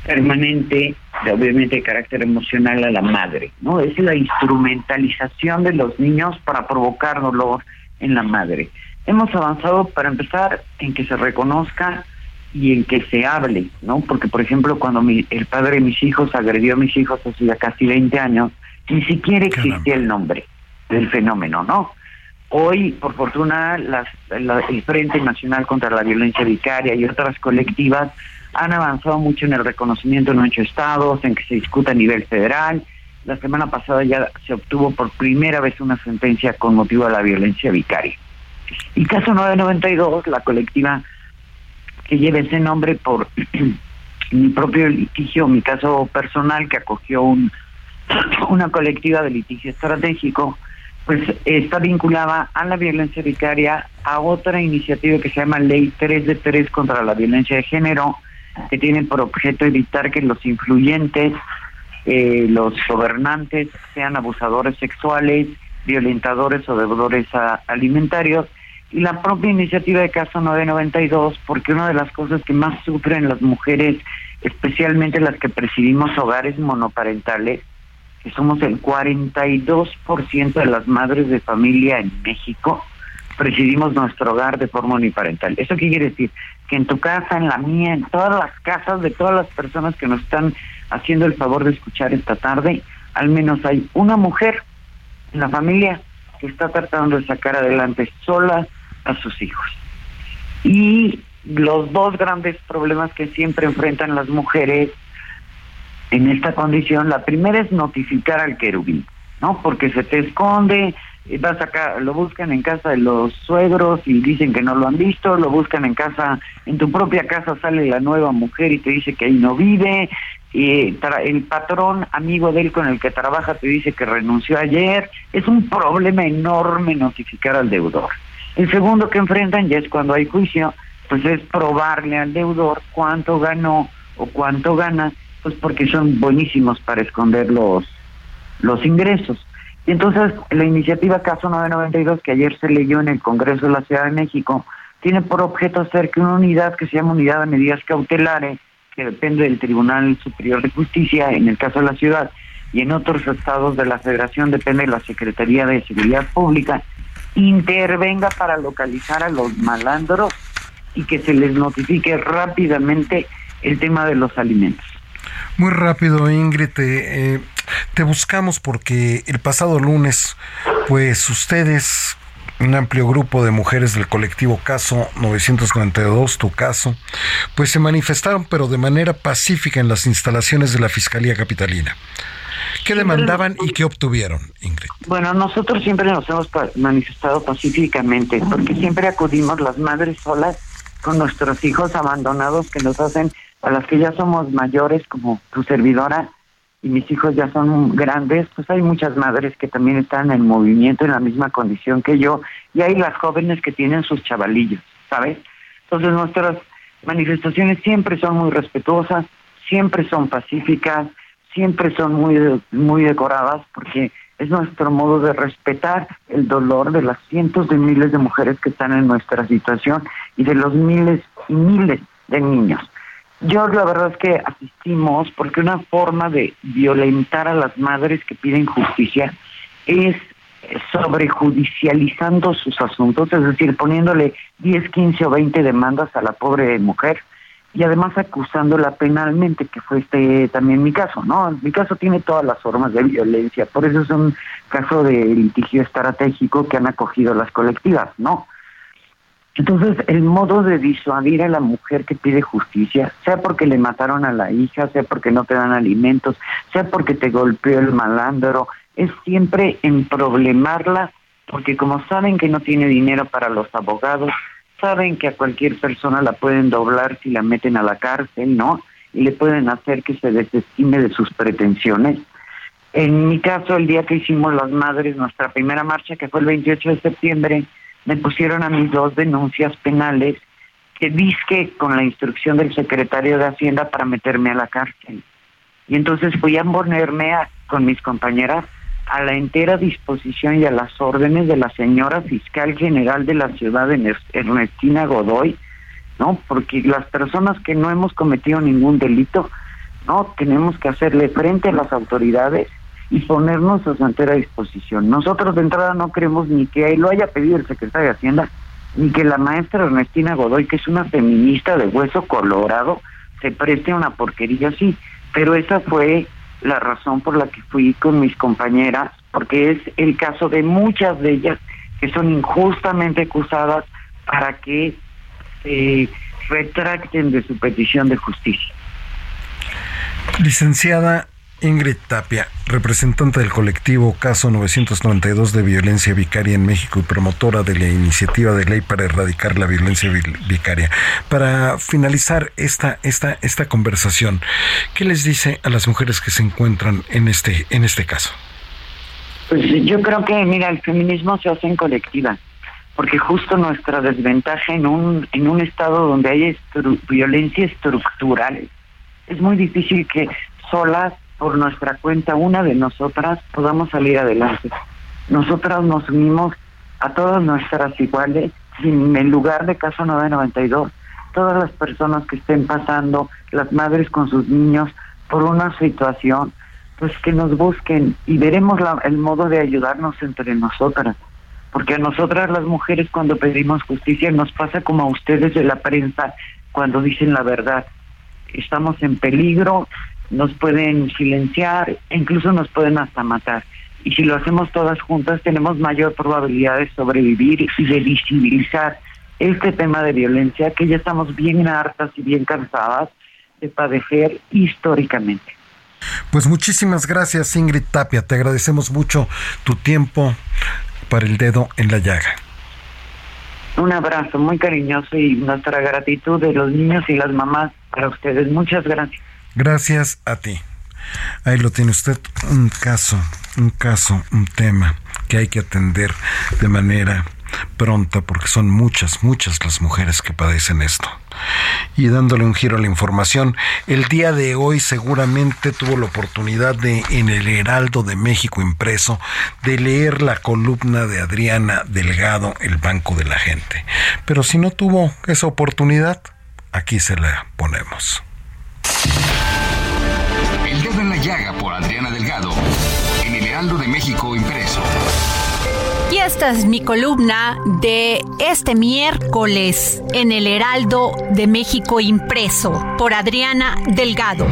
permanente, obviamente de carácter emocional a la madre, ¿no? Es la instrumentalización de los niños para provocar dolor en la madre. Hemos avanzado para empezar en que se reconozca y en que se hable, ¿no? Porque, por ejemplo, cuando mi, el padre de mis hijos agredió a mis hijos hace ya casi 20 años, ni siquiera existía el nombre del fenómeno, ¿no? Hoy, por fortuna, las, el Frente Nacional contra la Violencia Vicaria y otras colectivas han avanzado mucho en el reconocimiento en ocho estados, en que se discuta a nivel federal. La semana pasada ya se obtuvo por primera vez una sentencia con motivo de la violencia vicaria. Y caso 992, la colectiva que lleva ese nombre por mi propio litigio, mi caso personal que acogió un, una colectiva de litigio estratégico, pues está vinculada a la violencia vicaria, a otra iniciativa que se llama Ley 3 de 3 contra la violencia de género, que tiene por objeto evitar que los influyentes, eh, los gobernantes sean abusadores sexuales, violentadores o deudores alimentarios, y la propia iniciativa de caso 992, porque una de las cosas que más sufren las mujeres, especialmente las que presidimos hogares monoparentales, que somos el 42% de las madres de familia en México, presidimos nuestro hogar de forma uniparental. ¿Eso qué quiere decir? Que en tu casa, en la mía, en todas las casas de todas las personas que nos están haciendo el favor de escuchar esta tarde, al menos hay una mujer en la familia que está tratando de sacar adelante sola a sus hijos. Y los dos grandes problemas que siempre enfrentan las mujeres en esta condición, la primera es notificar al querubín, ¿no? Porque se te esconde, vas acá, lo buscan en casa de los suegros y dicen que no lo han visto, lo buscan en casa, en tu propia casa sale la nueva mujer y te dice que ahí no vive, y el patrón amigo de él con el que trabaja te dice que renunció ayer, es un problema enorme notificar al deudor. El segundo que enfrentan ya es cuando hay juicio, pues es probarle al deudor cuánto ganó o cuánto gana, pues porque son buenísimos para esconder los, los ingresos. Y entonces la iniciativa Caso 992 que ayer se leyó en el Congreso de la Ciudad de México tiene por objeto hacer que una unidad que se llama Unidad de Medidas Cautelares, que depende del Tribunal Superior de Justicia en el caso de la ciudad y en otros estados de la Federación depende de la Secretaría de Seguridad Pública, intervenga para localizar a los malandros y que se les notifique rápidamente el tema de los alimentos. Muy rápido, Ingrid, te, eh, te buscamos porque el pasado lunes, pues ustedes, un amplio grupo de mujeres del colectivo Caso 992, tu caso, pues se manifestaron, pero de manera pacífica en las instalaciones de la Fiscalía Capitalina. ¿Qué demandaban y qué obtuvieron, Ingrid? Bueno, nosotros siempre nos hemos manifestado pacíficamente, porque siempre acudimos las madres solas con nuestros hijos abandonados que nos hacen, a las que ya somos mayores, como tu servidora, y mis hijos ya son grandes, pues hay muchas madres que también están en movimiento en la misma condición que yo, y hay las jóvenes que tienen sus chavalillos, ¿sabes? Entonces nuestras manifestaciones siempre son muy respetuosas, siempre son pacíficas, siempre son muy, muy decoradas, porque es nuestro modo de respetar el dolor de las cientos de miles de mujeres que están en nuestra situación y de los miles y miles de niños. Yo la verdad es que asistimos porque una forma de violentar a las madres que piden justicia es sobrejudicializando sus asuntos, es decir, poniéndole 10, 15 o 20 demandas a la pobre mujer y además acusándola penalmente, que fue este también mi caso, ¿no? Mi caso tiene todas las formas de violencia, por eso es un caso de litigio estratégico que han acogido las colectivas, ¿no? Entonces, el modo de disuadir a la mujer que pide justicia, sea porque le mataron a la hija, sea porque no te dan alimentos, sea porque te golpeó el malandro, es siempre en problemarla, porque como saben que no tiene dinero para los abogados, saben que a cualquier persona la pueden doblar si la meten a la cárcel, ¿no? Y le pueden hacer que se desestime de sus pretensiones. En mi caso, el día que hicimos las madres nuestra primera marcha, que fue el 28 de septiembre, me pusieron a mis dos denuncias penales que disque con la instrucción del secretario de Hacienda para meterme a la cárcel. Y entonces fui a ponerme con mis compañeras a la entera disposición y a las órdenes de la señora fiscal general de la ciudad, Ernestina Godoy, ¿no? Porque las personas que no hemos cometido ningún delito, ¿no? Tenemos que hacerle frente a las autoridades y ponernos a su entera disposición. Nosotros de entrada no creemos ni que lo haya pedido el secretario de Hacienda, ni que la maestra Ernestina Godoy, que es una feminista de hueso colorado, se preste a una porquería así. Pero esa fue la razón por la que fui con mis compañeras, porque es el caso de muchas de ellas que son injustamente acusadas para que se retracten de su petición de justicia. Licenciada Ingrid Tapia, representante del colectivo Caso 992 de Violencia Vicaria en México y promotora de la iniciativa de ley para erradicar la violencia vicaria. Para finalizar esta, esta, esta conversación, ¿qué les dice a las mujeres que se encuentran en este, en este caso? Pues yo creo que, mira, el feminismo se hace en colectiva, porque justo nuestra desventaja en un, en un estado donde hay violencia estructural, es muy difícil que solas por nuestra cuenta, una de nosotras, podamos salir adelante. Nosotras nos unimos a todas nuestras iguales, el lugar de Casa 992, todas las personas que estén pasando, las madres con sus niños, por una situación, pues que nos busquen y veremos el modo de ayudarnos entre nosotras. porque a nosotras las mujeres cuando pedimos justicia nos pasa como a ustedes de la prensa cuando dicen la verdad. Estamos en peligro, nos pueden silenciar, incluso nos pueden hasta matar. Y si lo hacemos todas juntas, tenemos mayor probabilidad de sobrevivir y de visibilizar este tema de violencia que ya estamos bien hartas y bien cansadas de padecer históricamente. Pues muchísimas gracias Ingrid Tapia, te agradecemos mucho tu tiempo para el dedo en la llaga. Un abrazo muy cariñoso y nuestra gratitud de los niños y las mamás para ustedes. Muchas gracias. Gracias a ti. Ahí lo tiene usted, un caso, un caso, un tema que hay que atender de manera pronta porque son muchas, muchas las mujeres que padecen esto. Y dándole un giro a la información, el día de hoy seguramente tuvo la oportunidad de, en el Heraldo de México impreso, de leer la columna de Adriana Delgado, El Banco de la Gente. Pero si no tuvo esa oportunidad, aquí se la ponemos. Esta es mi columna de este miércoles en el Heraldo de México impreso por Adriana Delgado.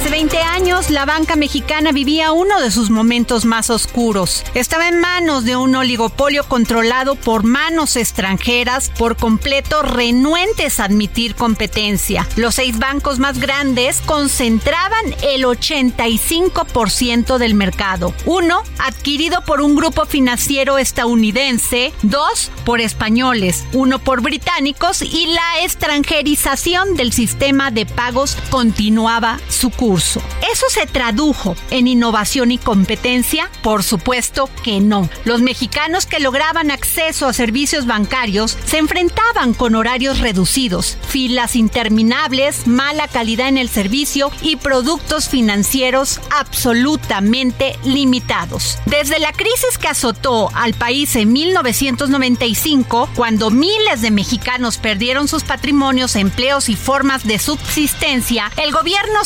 Hace 20 años, la banca mexicana vivía uno de sus momentos más oscuros. Estaba en manos de un oligopolio controlado por manos extranjeras por completo renuentes a admitir competencia. Los seis bancos más grandes concentraban el 85% del mercado. Uno, adquirido por un grupo financiero estadounidense. Dos, por españoles. Uno por británicos. Y la extranjerización del sistema de pagos continuaba su curso. ¿Eso se tradujo en innovación y competencia? Por supuesto que no. Los mexicanos que lograban acceso a servicios bancarios se enfrentaban con horarios reducidos, filas interminables, mala calidad en el servicio y productos financieros absolutamente limitados. Desde la crisis que azotó al país en 1995, cuando miles de mexicanos perdieron sus patrimonios, empleos y formas de subsistencia, el gobierno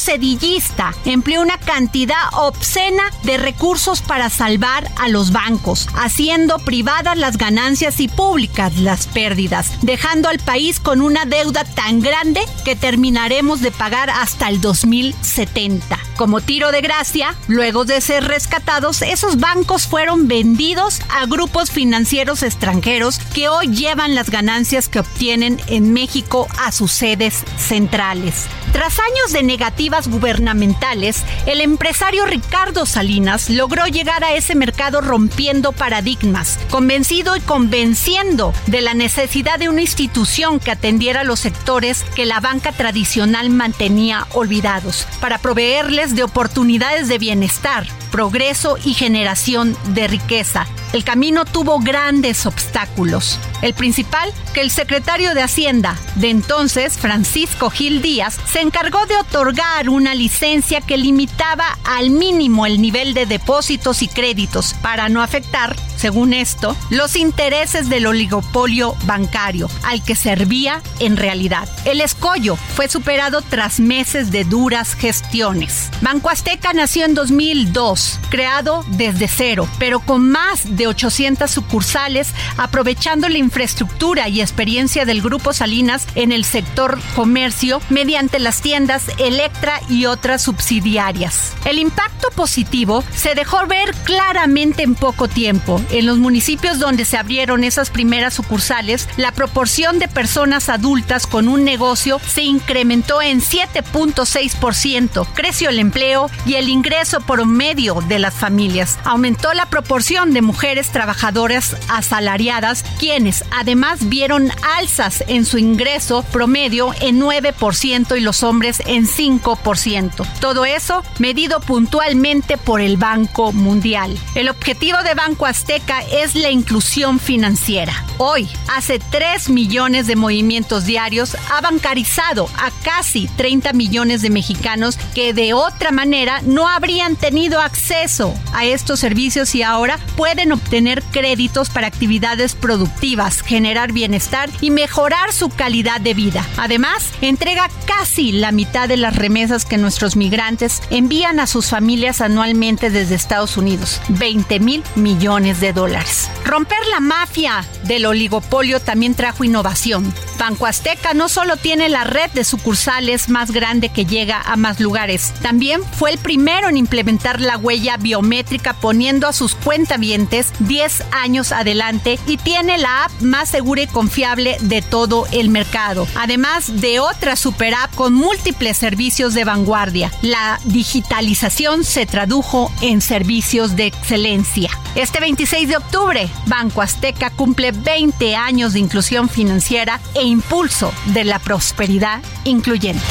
empleó una cantidad obscena de recursos para salvar a los bancos, haciendo privadas las ganancias y públicas las pérdidas, dejando al país con una deuda tan grande que terminaremos de pagar hasta el 2070. Como tiro de gracia, luego de ser rescatados, esos bancos fueron vendidos a grupos financieros extranjeros que hoy llevan las ganancias que obtienen en México a sus sedes centrales. Tras años de negativas gubernamentales, el empresario Ricardo Salinas logró llegar a ese mercado rompiendo paradigmas, convencido y convenciendo de la necesidad de una institución que atendiera los sectores que la banca tradicional mantenía olvidados, para proveerles de oportunidades de bienestar, progreso y generación de riqueza. El camino tuvo grandes obstáculos. El principal, que el secretario de Hacienda de entonces, Francisco Gil Díaz, se encargó de otorgar una licencia que limitaba al mínimo el nivel de depósitos y créditos para no afectar, según esto, los intereses del oligopolio bancario al que servía en realidad. El escollo fue superado tras meses de duras gestiones. Banco Azteca nació en 2002, creado desde cero, pero con más de 800 sucursales, aprovechando la infraestructura y experiencia del Grupo Salinas en el sector comercio mediante las tiendas Electra y otras subsidiarias. El impacto positivo se dejó ver claramente en poco tiempo. En los municipios donde se abrieron esas primeras sucursales, la proporción de personas adultas con un negocio se incrementó en 7.6%, creció el empleo y el ingreso por medio de las familias. Aumentó la proporción de mujeres trabajadoras asalariadas, quienes además vieron alzas en su ingreso promedio en 9% y los hombres en 5%. Todo eso medido puntualmente por el Banco Mundial. El objetivo de Banco Azteca es la inclusión financiera. Hoy, hace 3 millones de movimientos diarios, ha bancarizado a casi 30 millones de mexicanos que de otra manera no habrían tenido acceso a estos servicios y ahora pueden obtener créditos para actividades productivas, generar bienestar y mejorar su calidad de vida. Además, entrega casi la mitad de las remesas que nuestros migrantes envían a sus familias anualmente desde Estados Unidos, 20 mil millones de dólares. Romper la mafia del oligopolio también trajo innovación. Banco Azteca no solo tiene la red de sucursales más grande que llega a más lugares, también fue el primero en implementar la huella biométrica poniendo a sus cuentavientes 10 años adelante y tiene la app más segura y confiable de todo el mercado, además de otra super app con múltiples servicios de vanguardia. La digitalización se tradujo en servicios de excelencia. Este 26 de octubre, Banco Azteca cumple 20 años de inclusión financiera e impulso de la prosperidad incluyente.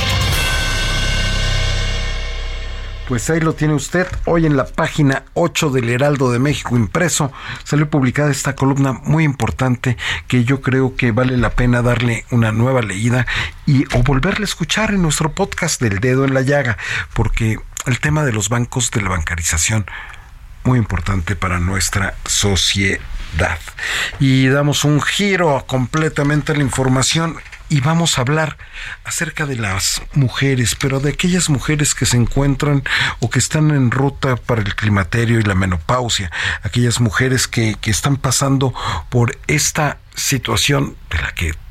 Pues ahí lo tiene usted. Hoy en la página 8 del Heraldo de México impreso salió publicada esta columna muy importante que yo creo que vale la pena darle una nueva leída y o volverle a escuchar en nuestro podcast del dedo en la llaga, porque el tema de los bancos de la bancarización muy importante para nuestra sociedad. Y damos un giro completamente a la información y vamos a hablar acerca de las mujeres, pero de aquellas mujeres que se encuentran o que están en ruta para el climaterio y la menopausia, aquellas mujeres que, que están pasando por esta situación de la que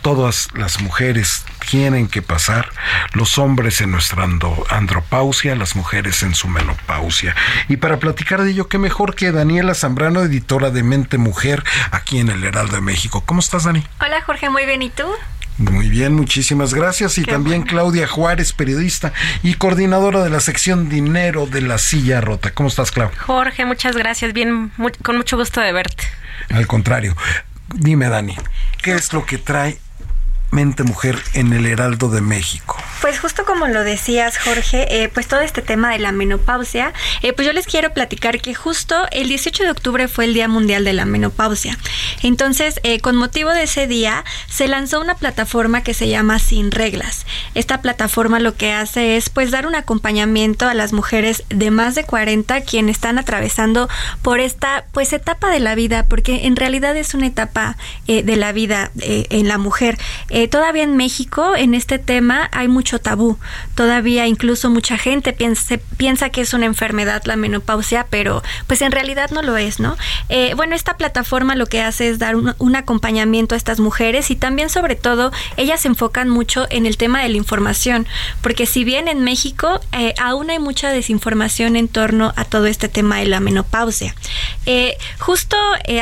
todas las mujeres tienen que pasar, los hombres en nuestra andropausia, las mujeres en su menopausia. Y para platicar de ello, qué mejor que Daniela Zambrano, editora de Mente Mujer, aquí en el Heraldo de México. ¿Cómo estás, Dani? Hola, Jorge, muy bien, ¿y tú? Muy bien, muchísimas gracias. Y también Claudia Juárez, periodista y coordinadora de la sección Dinero de la Silla Rota. ¿Cómo estás, Claudia? Jorge, muchas gracias. Bien, con mucho gusto de verte. Al contrario. Dime, Dani, ¿qué es lo que trae Mente Mujer en el Heraldo de México. Pues justo como lo decías, Jorge, eh, pues todo este tema de la menopausia, eh, pues yo les quiero platicar que justo el 18 de octubre fue el Día Mundial de la Menopausia. Entonces, eh, con motivo de ese día, se lanzó una plataforma que se llama Sin Reglas. Esta plataforma lo que hace es pues dar un acompañamiento a las mujeres de más de 40 quienes están atravesando por esta pues etapa de la vida, porque en realidad es una etapa de la vida en la mujer. Eh, todavía en México, en este tema, hay mucho tabú. Todavía incluso mucha gente piensa, piensa que es una enfermedad la menopausia, pero pues en realidad no lo es, ¿no? Eh, bueno, esta plataforma lo que hace es dar un, acompañamiento a estas mujeres y también sobre todo ellas se enfocan mucho en el tema de la información, porque si bien en México eh, aún hay mucha desinformación en torno a todo este tema de la menopausia. justo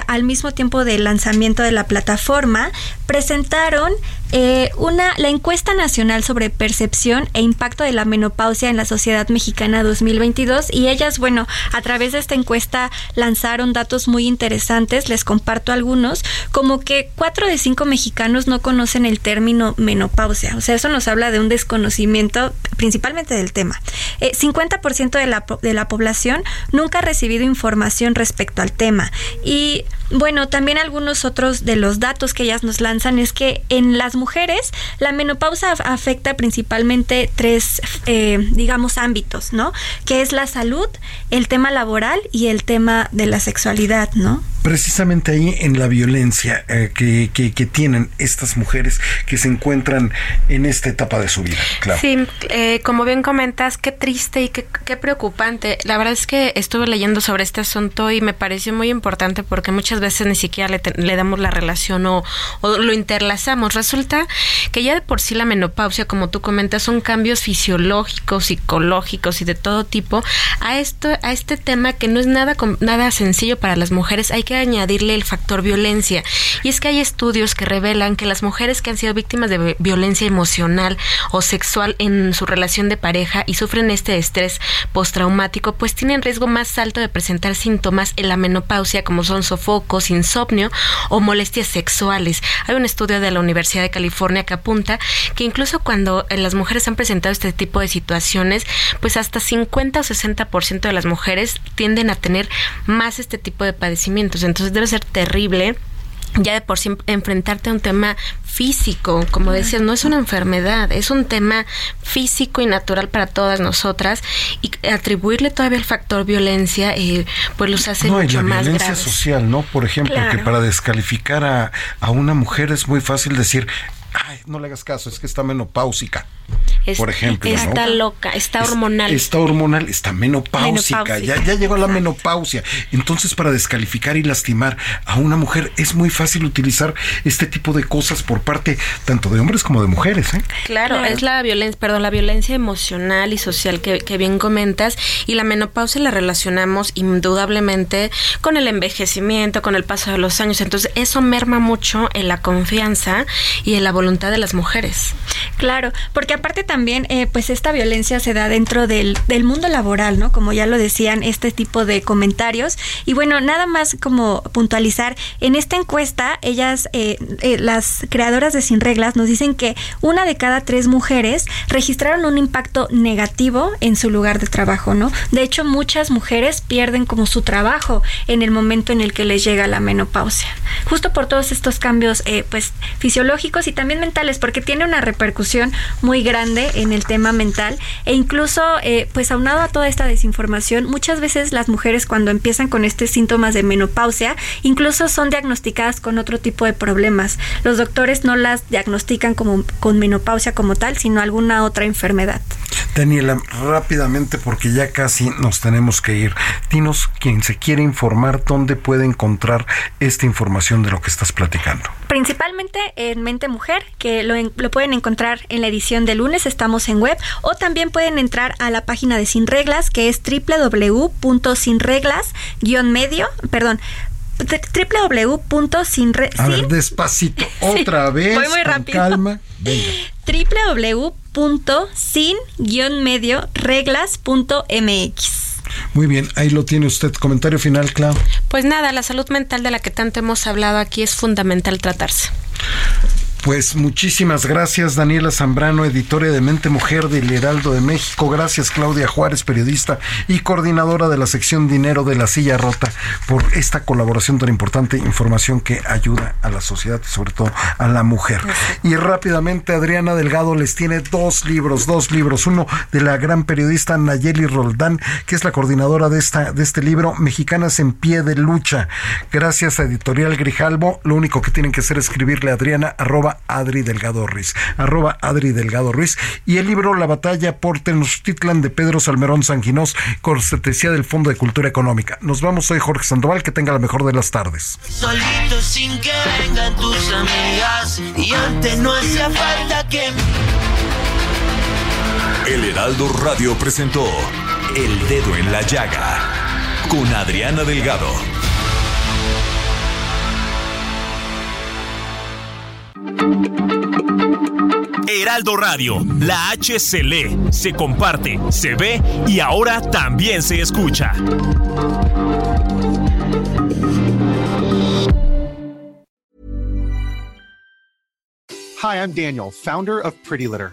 al mismo tiempo del lanzamiento de la plataforma, presentaron eh, una, la encuesta nacional sobre percepción e impacto de la menopausia en la sociedad mexicana 2022 y ellas, bueno, a través de esta encuesta lanzaron datos muy interesantes, les comparto algunos, como que cuatro de cinco mexicanos no conocen el término menopausia, o sea, eso nos habla de un desconocimiento principalmente del tema. 50% eh, de la, de la población nunca ha recibido información respecto al tema y bueno, también algunos otros de los datos que ellas nos lanzan es que en las mujeres la menopausa afecta principalmente tres, eh, digamos, ámbitos, ¿no? Que es la salud, el tema laboral y el tema de la sexualidad, ¿no? Precisamente ahí en la violencia eh, que, que, tienen estas mujeres que se encuentran en esta etapa de su vida. Claro. Sí, eh, como bien comentas, qué triste y qué, qué preocupante. La verdad es que estuve leyendo sobre este asunto y me pareció muy importante porque muchas veces ni siquiera le, damos la relación o, lo interlazamos. Resulta que ya de por sí la menopausia, como tú comentas, son cambios fisiológicos, psicológicos y de todo tipo. A esto, a este tema que no es nada, nada sencillo para las mujeres, hay que añadirle el factor violencia. Y es que hay estudios que revelan que las mujeres que han sido víctimas de violencia emocional o sexual en su relación de pareja y sufren este estrés postraumático, pues tienen riesgo más alto de presentar síntomas en la menopausia como son sofoco, insomnio o molestias sexuales. Hay un estudio de la Universidad de California que apunta que incluso cuando eh, las mujeres han presentado este tipo de situaciones, pues hasta 50 o 60% de las mujeres tienden a tener más este tipo de padecimientos. Entonces debe ser terrible ya de por sí enfrentarte a un tema físico, como decías, no es una enfermedad, es un tema físico y natural para todas nosotras y atribuirle todavía el factor violencia, eh, pues los hace no, mucho y la violencia social, ¿no? Por ejemplo, que para descalificar a, a una mujer es muy fácil decir, ay, no le hagas caso, es que está menopáusica. por ejemplo. Está loca, está hormonal. está hormonal, está menopáusica, Ya, ya llegó a la menopausia. Entonces, para descalificar y lastimar a una mujer es muy fácil utilizar este tipo de cosas por parte tanto de hombres como de mujeres. ¿eh? Claro, es la violencia, perdón, la violencia emocional y social que, que bien comentas y la menopausia la relacionamos indudablemente con el envejecimiento, con el paso de los años. Entonces, eso merma mucho en la confianza y en la voluntad de las mujeres. Claro, porque aparte también, eh, pues esta violencia se da dentro del, del mundo laboral, ¿no? Como ya lo decían, este tipo de comentarios. Y bueno, nada más como puntualizar, en esta encuesta, ellas, eh, eh, las creadoras de Sin Reglas, nos dicen que una de cada tres mujeres registraron un impacto negativo en su lugar de trabajo, ¿no? De hecho, muchas mujeres pierden como su trabajo en el momento en el que les llega la menopausia. Justo por todos estos cambios, pues, fisiológicos y también mentales, porque tiene una repercusión muy grande en el tema mental e incluso, eh, pues aunado a toda esta desinformación, muchas veces las mujeres cuando empiezan con estos síntomas de menopausia, incluso son diagnosticadas con otro tipo de problemas. Los doctores no las diagnostican como con menopausia como tal, sino alguna otra enfermedad. Daniela, rápidamente porque ya casi nos tenemos que ir. Dinos, quien se quiere informar, ¿dónde puede encontrar esta información de lo que estás platicando? Principalmente en Mente Mujer, que lo, lo pueden encontrar en la edición de lunes, estamos en web, o también pueden entrar a la página de Sin Reglas, que es www.sinreglas-medio, perdón, www.sinreglas. A ver, despacito, otra vez. Voy muy rápido. calma. www.sin-reglas.mx. Muy bien, ahí lo tiene usted. Comentario final, Clau. Pues nada, la salud mental de la que tanto hemos hablado aquí es fundamental tratarse. Pues muchísimas gracias Daniela Zambrano, editora de Mente Mujer del Heraldo de México. Gracias Claudia Juárez, periodista y coordinadora de la sección Dinero de la Silla Rota, por esta colaboración tan importante, información que ayuda a la sociedad y sobre todo a la mujer. Y rápidamente Adriana Delgado les tiene dos libros, dos libros. Uno de la gran periodista Nayeli Roldán, que es la coordinadora de, esta, de este libro, Mexicanas en Pie de Lucha. Gracias a Editorial Grijalbo. Lo único que tienen que hacer es escribirle a Adriana arroba Adri Delgado Ruiz, arroba Adri Delgado Ruiz, y el libro La batalla por Tenochtitlan de Pedro Salmerón Sanguinós, cortesía del Fondo de Cultura Económica. Nos vamos hoy, Jorge Sandoval, que tenga la mejor de las tardes. Solito sin que vengan tus amigas, y antes no hacía falta que... El Heraldo Radio presentó El Dedo en la Llaga con Adriana Delgado. Heraldo Radio, la H se lee, se comparte, se ve y ahora también se escucha. Hi, I'm Daniel, founder of Pretty Litter.